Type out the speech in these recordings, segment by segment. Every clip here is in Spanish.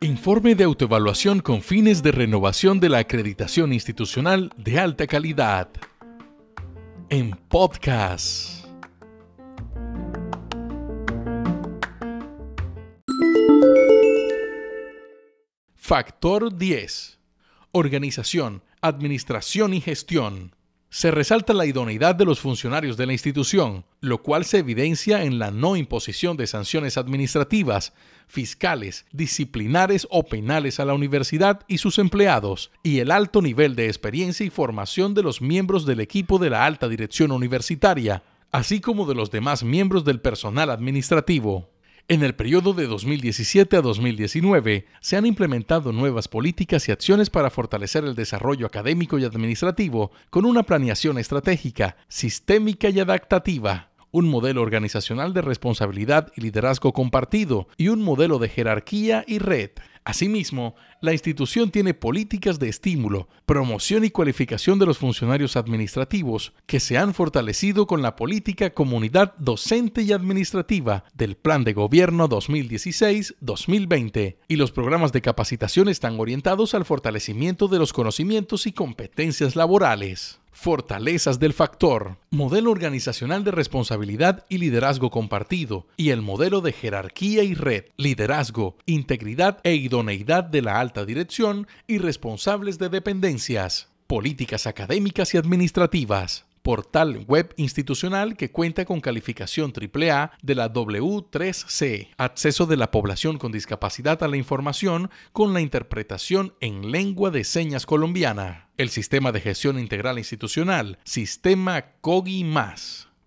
Informe de autoevaluación con fines de renovación de la acreditación institucional de alta calidad. En podcast. Factor 10. Organización, administración y gestión se resalta la idoneidad de los funcionarios de la institución, lo cual se evidencia en la no imposición de sanciones administrativas, fiscales, disciplinares o penales a la universidad y sus empleados, y el alto nivel de experiencia y formación de los miembros del equipo de la alta dirección universitaria, así como de los demás miembros del personal administrativo. En el periodo de 2017 a 2019 se han implementado nuevas políticas y acciones para fortalecer el desarrollo académico y administrativo con una planeación estratégica, sistémica y adaptativa un modelo organizacional de responsabilidad y liderazgo compartido y un modelo de jerarquía y red. Asimismo, la institución tiene políticas de estímulo, promoción y cualificación de los funcionarios administrativos que se han fortalecido con la política comunidad docente y administrativa del Plan de Gobierno 2016-2020 y los programas de capacitación están orientados al fortalecimiento de los conocimientos y competencias laborales. Fortalezas del factor, modelo organizacional de responsabilidad y liderazgo compartido, y el modelo de jerarquía y red, liderazgo, integridad e idoneidad de la alta dirección y responsables de dependencias, políticas académicas y administrativas portal web institucional que cuenta con calificación AAA de la W3C, acceso de la población con discapacidad a la información con la interpretación en lengua de señas colombiana, el sistema de gestión integral institucional, sistema COGI+.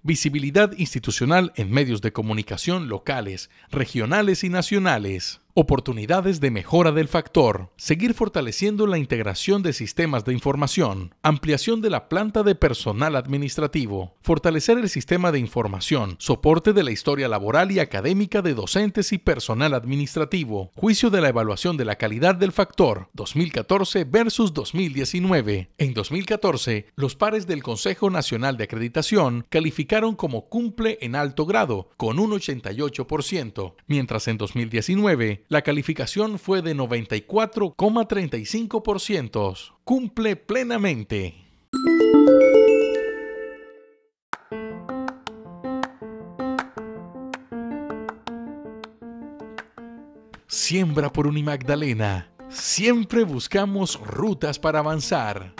Visibilidad institucional en medios de comunicación locales, regionales y nacionales. Oportunidades de mejora del factor. Seguir fortaleciendo la integración de sistemas de información. Ampliación de la planta de personal administrativo. Fortalecer el sistema de información. Soporte de la historia laboral y académica de docentes y personal administrativo. Juicio de la evaluación de la calidad del factor 2014 versus 2019. En 2014, los pares del Consejo Nacional de Acreditación calificaron como cumple en alto grado, con un 88%, mientras en 2019 la calificación fue de 94,35%. Cumple plenamente. Siembra por Unimagdalena. Siempre buscamos rutas para avanzar.